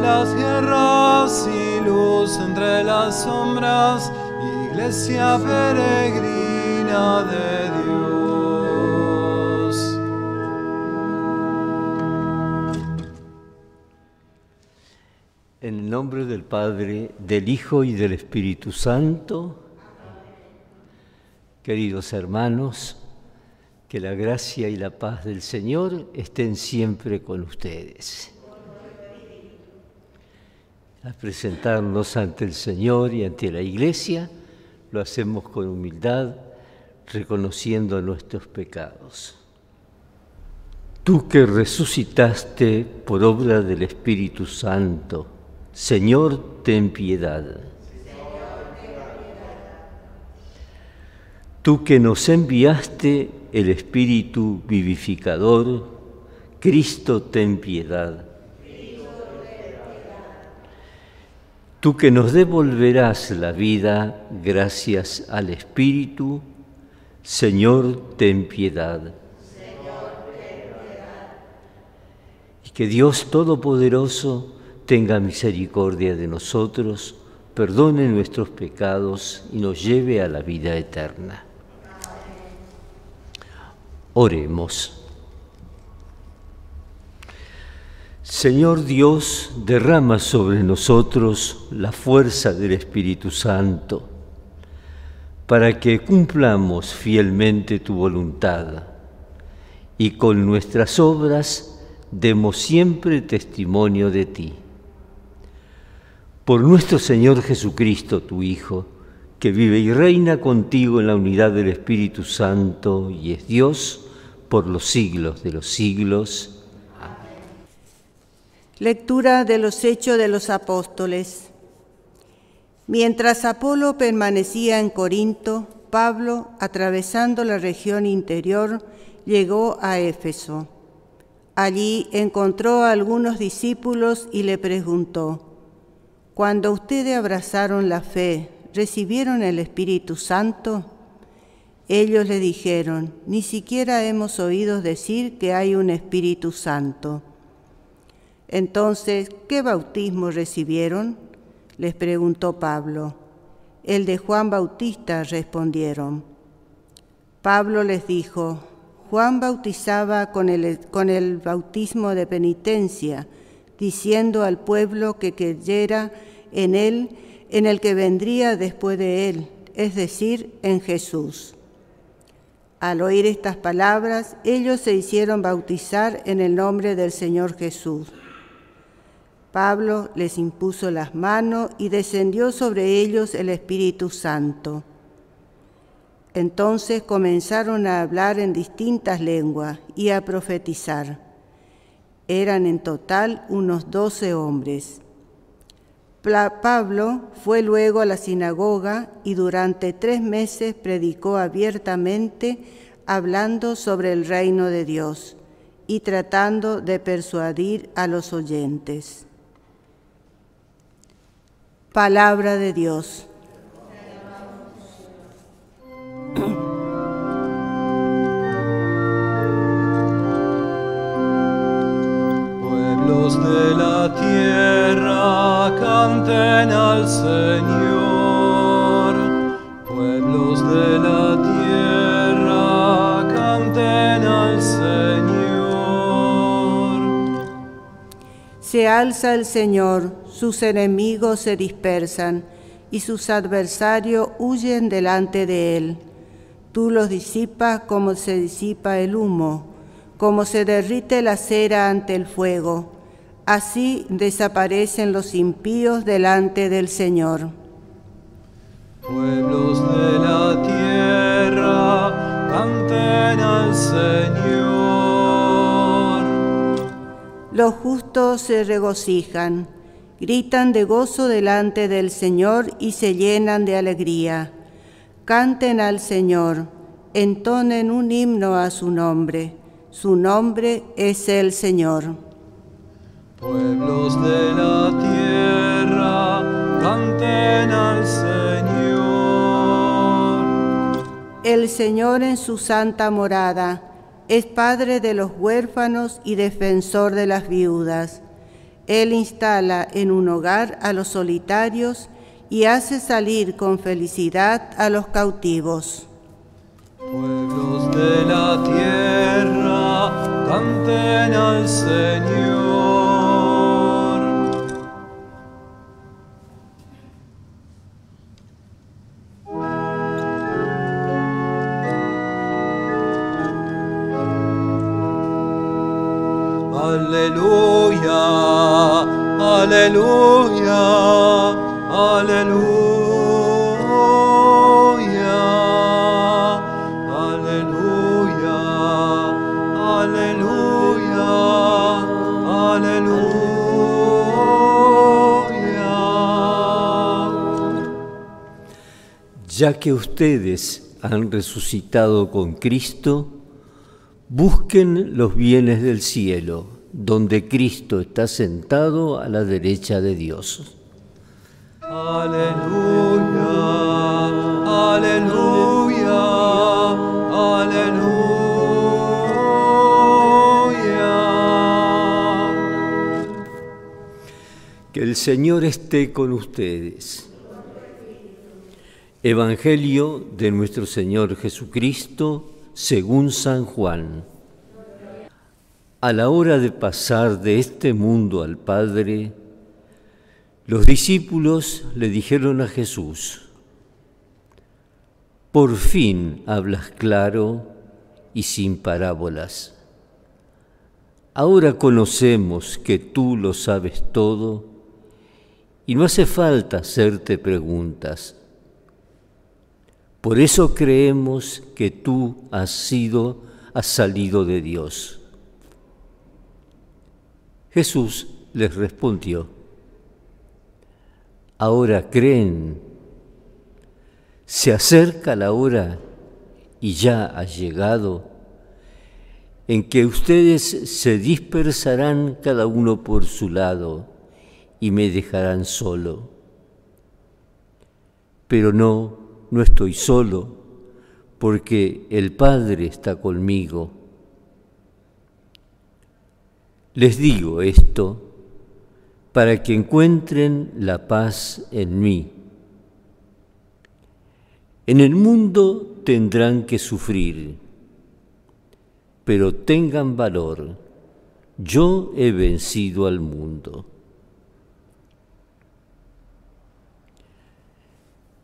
las guerras y luz entre las sombras, iglesia peregrina de Dios. En el nombre del Padre, del Hijo y del Espíritu Santo, queridos hermanos, que la gracia y la paz del Señor estén siempre con ustedes. Al presentarnos ante el Señor y ante la Iglesia, lo hacemos con humildad, reconociendo nuestros pecados. Tú que resucitaste por obra del Espíritu Santo, Señor, ten piedad. Tú que nos enviaste el Espíritu vivificador, Cristo ten piedad. Tú que nos devolverás la vida gracias al Espíritu, Señor, ten piedad. Y que Dios Todopoderoso tenga misericordia de nosotros, perdone nuestros pecados y nos lleve a la vida eterna. Oremos. Señor Dios, derrama sobre nosotros la fuerza del Espíritu Santo para que cumplamos fielmente tu voluntad y con nuestras obras demos siempre testimonio de ti. Por nuestro Señor Jesucristo, tu Hijo, que vive y reina contigo en la unidad del Espíritu Santo y es Dios, por los siglos de los siglos. Lectura de los Hechos de los Apóstoles. Mientras Apolo permanecía en Corinto, Pablo, atravesando la región interior, llegó a Éfeso. Allí encontró a algunos discípulos y le preguntó, Cuando ustedes abrazaron la fe, ¿recibieron el Espíritu Santo? Ellos le dijeron, ni siquiera hemos oído decir que hay un Espíritu Santo. Entonces, ¿qué bautismo recibieron? Les preguntó Pablo. El de Juan Bautista respondieron. Pablo les dijo, Juan bautizaba con el, con el bautismo de penitencia, diciendo al pueblo que creyera en él, en el que vendría después de él, es decir, en Jesús. Al oír estas palabras, ellos se hicieron bautizar en el nombre del Señor Jesús. Pablo les impuso las manos y descendió sobre ellos el Espíritu Santo. Entonces comenzaron a hablar en distintas lenguas y a profetizar. Eran en total unos doce hombres. Pablo fue luego a la sinagoga y durante tres meses predicó abiertamente hablando sobre el reino de Dios y tratando de persuadir a los oyentes. Palabra de Dios. Pueblos de la tierra canten al Señor. Pueblos de la tierra canten al Señor. Se alza el Señor, sus enemigos se dispersan y sus adversarios huyen delante de él. Tú los disipas como se disipa el humo, como se derrite la cera ante el fuego. Así desaparecen los impíos delante del Señor. Pueblos de la tierra, canten al Señor. Los justos se regocijan, gritan de gozo delante del Señor y se llenan de alegría. Canten al Señor, entonen un himno a su nombre. Su nombre es el Señor. Pueblos de la tierra, canten al Señor. El Señor en su santa morada es Padre de los huérfanos y defensor de las viudas. Él instala en un hogar a los solitarios y hace salir con felicidad a los cautivos. Pueblos de la tierra, canten al Señor. Ya que ustedes han resucitado con Cristo, busquen los bienes del cielo, donde Cristo está sentado a la derecha de Dios. Aleluya, aleluya, aleluya. Que el Señor esté con ustedes. Evangelio de nuestro Señor Jesucristo según San Juan. A la hora de pasar de este mundo al Padre, los discípulos le dijeron a Jesús, por fin hablas claro y sin parábolas. Ahora conocemos que tú lo sabes todo y no hace falta hacerte preguntas. Por eso creemos que tú has sido, has salido de Dios. Jesús les respondió, ahora creen, se acerca la hora y ya ha llegado en que ustedes se dispersarán cada uno por su lado y me dejarán solo. Pero no, no estoy solo, porque el Padre está conmigo. Les digo esto para que encuentren la paz en mí. En el mundo tendrán que sufrir, pero tengan valor. Yo he vencido al mundo.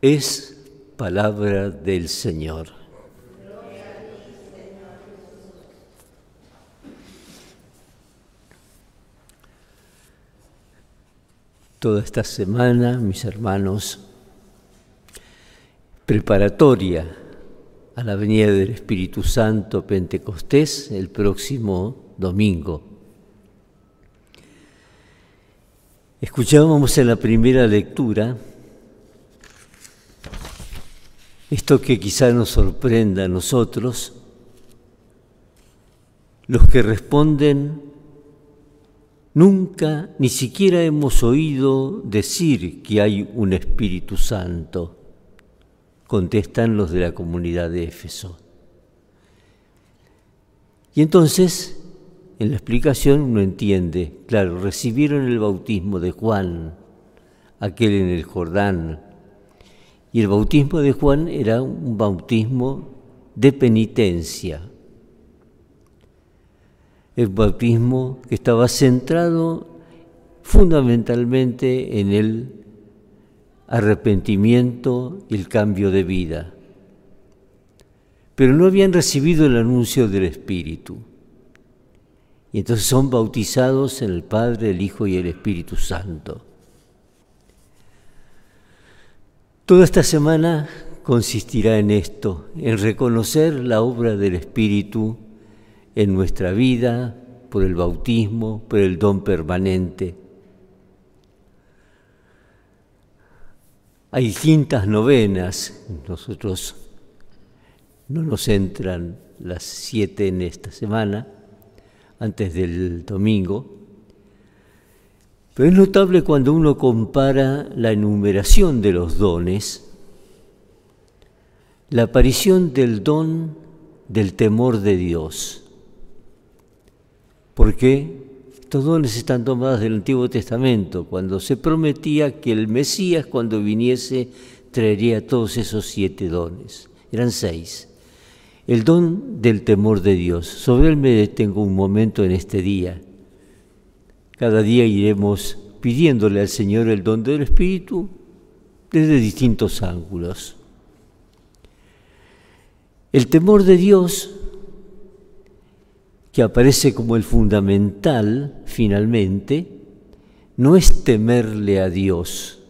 Es palabra del Señor. Toda esta semana, mis hermanos, preparatoria a la venida del Espíritu Santo Pentecostés el próximo domingo. Escuchábamos en la primera lectura esto que quizá nos sorprenda a nosotros, los que responden, nunca ni siquiera hemos oído decir que hay un Espíritu Santo, contestan los de la comunidad de Éfeso. Y entonces, en la explicación uno entiende, claro, recibieron el bautismo de Juan, aquel en el Jordán, y el bautismo de Juan era un bautismo de penitencia. El bautismo que estaba centrado fundamentalmente en el arrepentimiento y el cambio de vida. Pero no habían recibido el anuncio del Espíritu. Y entonces son bautizados en el Padre, el Hijo y el Espíritu Santo. Toda esta semana consistirá en esto, en reconocer la obra del Espíritu en nuestra vida, por el bautismo, por el don permanente. Hay distintas novenas, nosotros no nos entran las siete en esta semana, antes del domingo, pero es notable cuando uno compara la enumeración de los dones, la aparición del don del temor de Dios. Porque estos dones están tomados del Antiguo Testamento, cuando se prometía que el Mesías, cuando viniese, traería todos esos siete dones. Eran seis. El don del temor de Dios. Sobre él me detengo un momento en este día. Cada día iremos pidiéndole al Señor el don del Espíritu desde distintos ángulos. El temor de Dios, que aparece como el fundamental finalmente, no es temerle a Dios,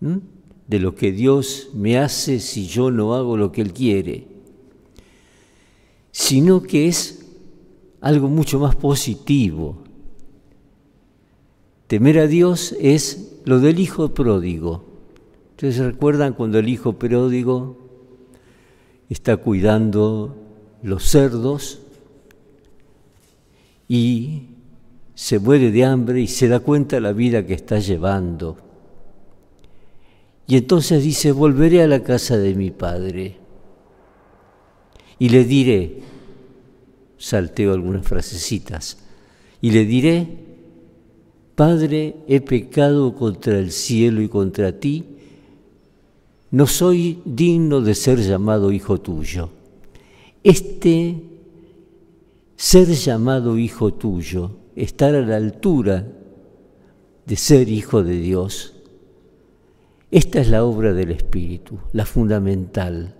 de lo que Dios me hace si yo no hago lo que Él quiere, sino que es algo mucho más positivo. Temer a Dios es lo del hijo pródigo. Ustedes recuerdan cuando el hijo pródigo está cuidando los cerdos y se muere de hambre y se da cuenta de la vida que está llevando. Y entonces dice, volveré a la casa de mi padre y le diré, salteo algunas frasecitas, y le diré, Padre, he pecado contra el cielo y contra ti, no soy digno de ser llamado hijo tuyo. Este ser llamado hijo tuyo, estar a la altura de ser hijo de Dios, esta es la obra del Espíritu, la fundamental,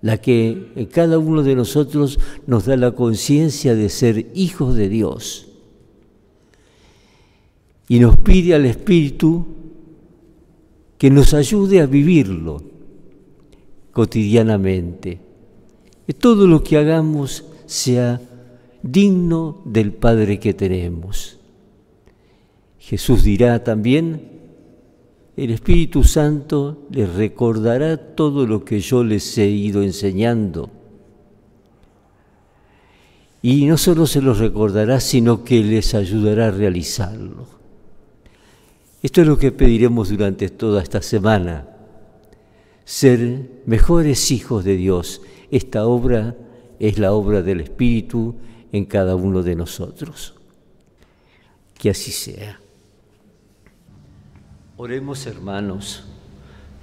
la que cada uno de nosotros nos da la conciencia de ser hijos de Dios. Y nos pide al Espíritu que nos ayude a vivirlo cotidianamente. Que todo lo que hagamos sea digno del Padre que tenemos. Jesús dirá también, el Espíritu Santo les recordará todo lo que yo les he ido enseñando. Y no solo se los recordará, sino que les ayudará a realizarlo. Esto es lo que pediremos durante toda esta semana ser mejores hijos de Dios. Esta obra es la obra del Espíritu en cada uno de nosotros. Que así sea. Oremos hermanos,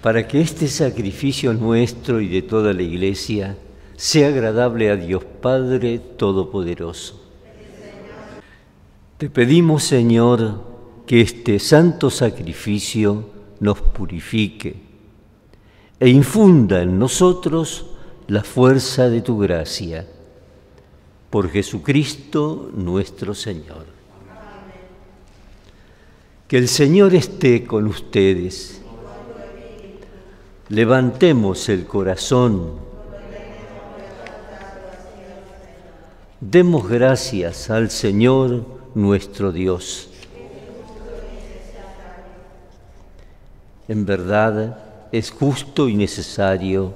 para que este sacrificio nuestro y de toda la Iglesia sea agradable a Dios Padre Todopoderoso. Te pedimos, Señor, que este santo sacrificio nos purifique e infunda en nosotros la fuerza de tu gracia. Por Jesucristo nuestro Señor. Que el Señor esté con ustedes. Levantemos el corazón. Demos gracias al Señor nuestro Dios. En verdad, es justo y necesario,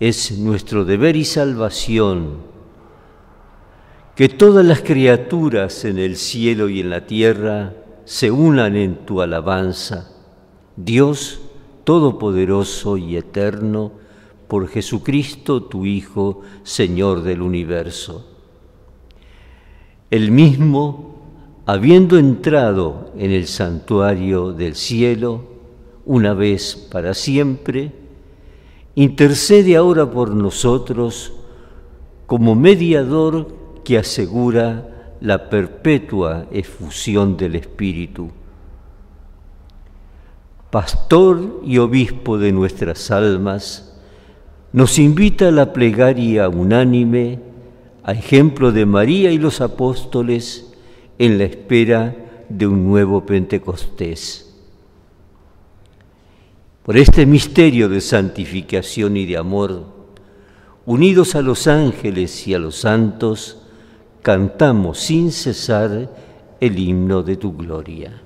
es nuestro deber y salvación que todas las criaturas en el cielo y en la tierra se unan en tu alabanza, Dios Todopoderoso y Eterno, por Jesucristo tu Hijo, Señor del universo. El mismo, habiendo entrado en el santuario del cielo, una vez para siempre, intercede ahora por nosotros como mediador que asegura la perpetua efusión del Espíritu. Pastor y obispo de nuestras almas, nos invita a la plegaria unánime, a ejemplo de María y los apóstoles, en la espera de un nuevo Pentecostés. Por este misterio de santificación y de amor, unidos a los ángeles y a los santos, cantamos sin cesar el himno de tu gloria.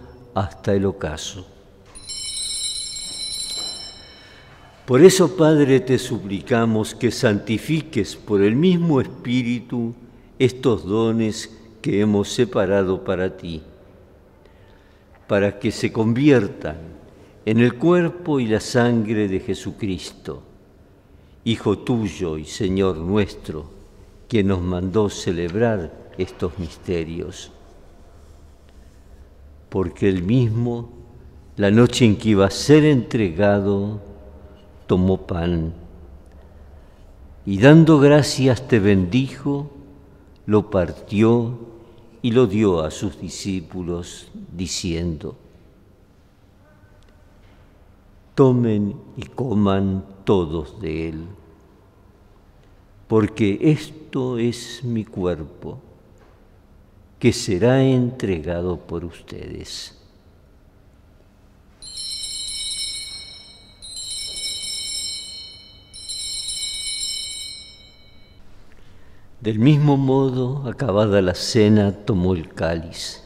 hasta el ocaso. Por eso, Padre, te suplicamos que santifiques por el mismo Espíritu estos dones que hemos separado para ti, para que se conviertan en el cuerpo y la sangre de Jesucristo, Hijo tuyo y Señor nuestro, quien nos mandó celebrar estos misterios porque él mismo, la noche en que iba a ser entregado, tomó pan. Y dando gracias te bendijo, lo partió y lo dio a sus discípulos, diciendo, tomen y coman todos de él, porque esto es mi cuerpo que será entregado por ustedes. Del mismo modo, acabada la cena, tomó el cáliz.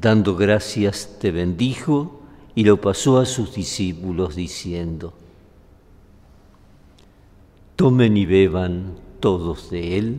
Dando gracias, te bendijo y lo pasó a sus discípulos diciendo, Tomen y beban todos de él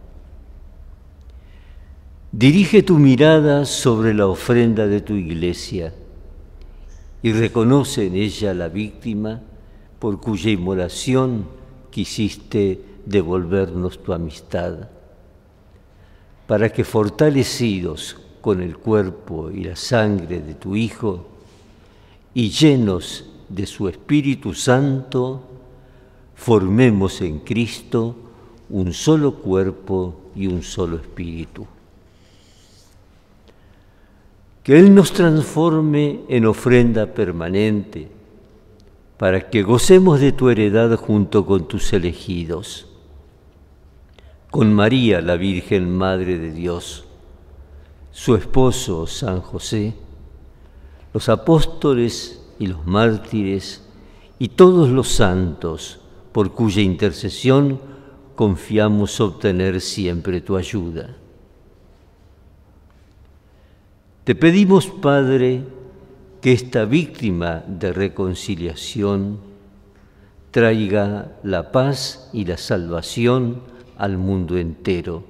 Dirige tu mirada sobre la ofrenda de tu iglesia y reconoce en ella la víctima por cuya inmolación quisiste devolvernos tu amistad, para que fortalecidos con el cuerpo y la sangre de tu Hijo y llenos de su Espíritu Santo, formemos en Cristo un solo cuerpo y un solo espíritu que Él nos transforme en ofrenda permanente, para que gocemos de tu heredad junto con tus elegidos, con María, la Virgen Madre de Dios, su esposo San José, los apóstoles y los mártires y todos los santos, por cuya intercesión confiamos obtener siempre tu ayuda te pedimos, Padre, que esta víctima de reconciliación traiga la paz y la salvación al mundo entero.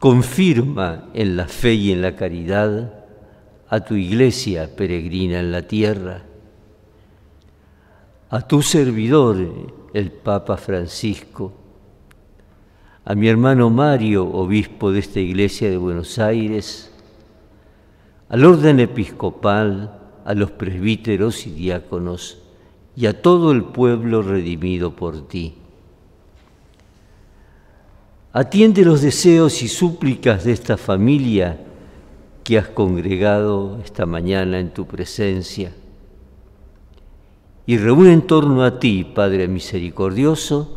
Confirma en la fe y en la caridad a tu iglesia peregrina en la tierra, a tu servidor, el Papa Francisco, a mi hermano Mario, obispo de esta iglesia de Buenos Aires, al orden episcopal, a los presbíteros y diáconos, y a todo el pueblo redimido por ti. Atiende los deseos y súplicas de esta familia que has congregado esta mañana en tu presencia y reúne en torno a ti, Padre misericordioso,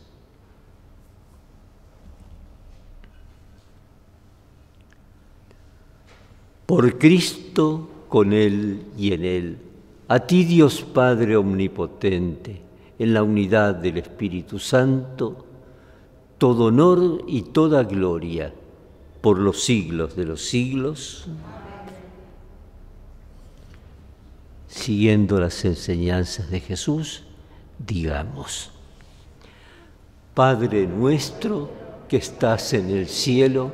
Por Cristo, con Él y en Él, a ti Dios Padre Omnipotente, en la unidad del Espíritu Santo, todo honor y toda gloria por los siglos de los siglos. Siguiendo las enseñanzas de Jesús, digamos, Padre nuestro que estás en el cielo,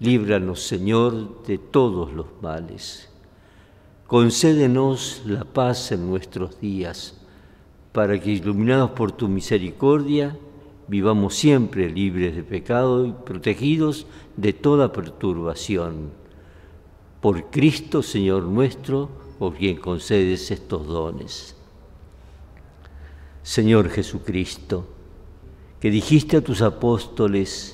Líbranos, Señor, de todos los males. Concédenos la paz en nuestros días, para que, iluminados por tu misericordia, vivamos siempre libres de pecado y protegidos de toda perturbación. Por Cristo, Señor nuestro, por quien concedes estos dones. Señor Jesucristo, que dijiste a tus apóstoles,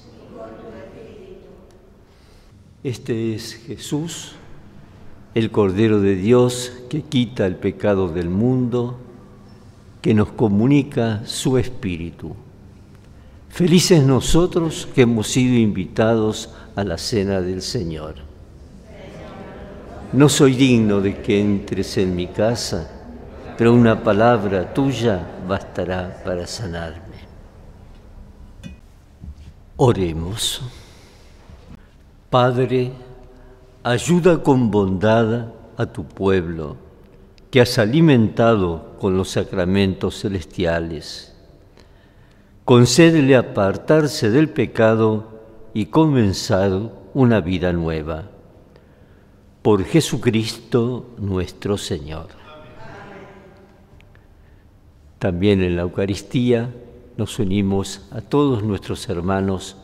Este es Jesús, el Cordero de Dios que quita el pecado del mundo, que nos comunica su Espíritu. Felices nosotros que hemos sido invitados a la cena del Señor. No soy digno de que entres en mi casa, pero una palabra tuya bastará para sanarme. Oremos. Padre, ayuda con bondad a tu pueblo, que has alimentado con los sacramentos celestiales. Concédele apartarse del pecado y comenzar una vida nueva. Por Jesucristo nuestro Señor. También en la Eucaristía nos unimos a todos nuestros hermanos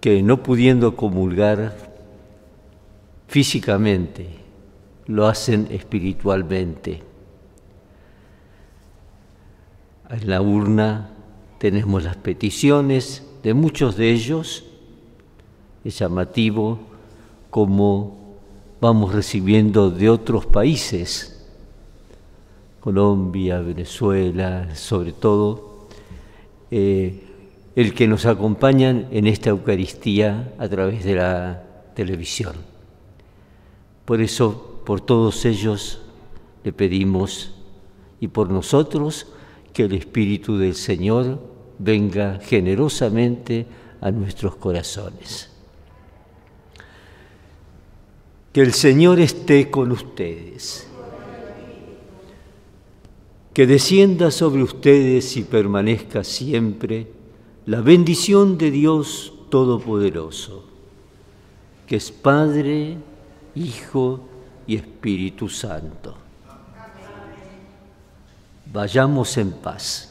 que no pudiendo comulgar físicamente, lo hacen espiritualmente. En la urna tenemos las peticiones de muchos de ellos. Es llamativo como vamos recibiendo de otros países, Colombia, Venezuela, sobre todo, eh, el que nos acompañan en esta Eucaristía a través de la televisión. Por eso, por todos ellos le pedimos y por nosotros que el Espíritu del Señor venga generosamente a nuestros corazones. Que el Señor esté con ustedes. que descienda sobre ustedes y permanezca siempre la bendición de Dios Todopoderoso, que es Padre, Hijo y Espíritu Santo. Vayamos en paz.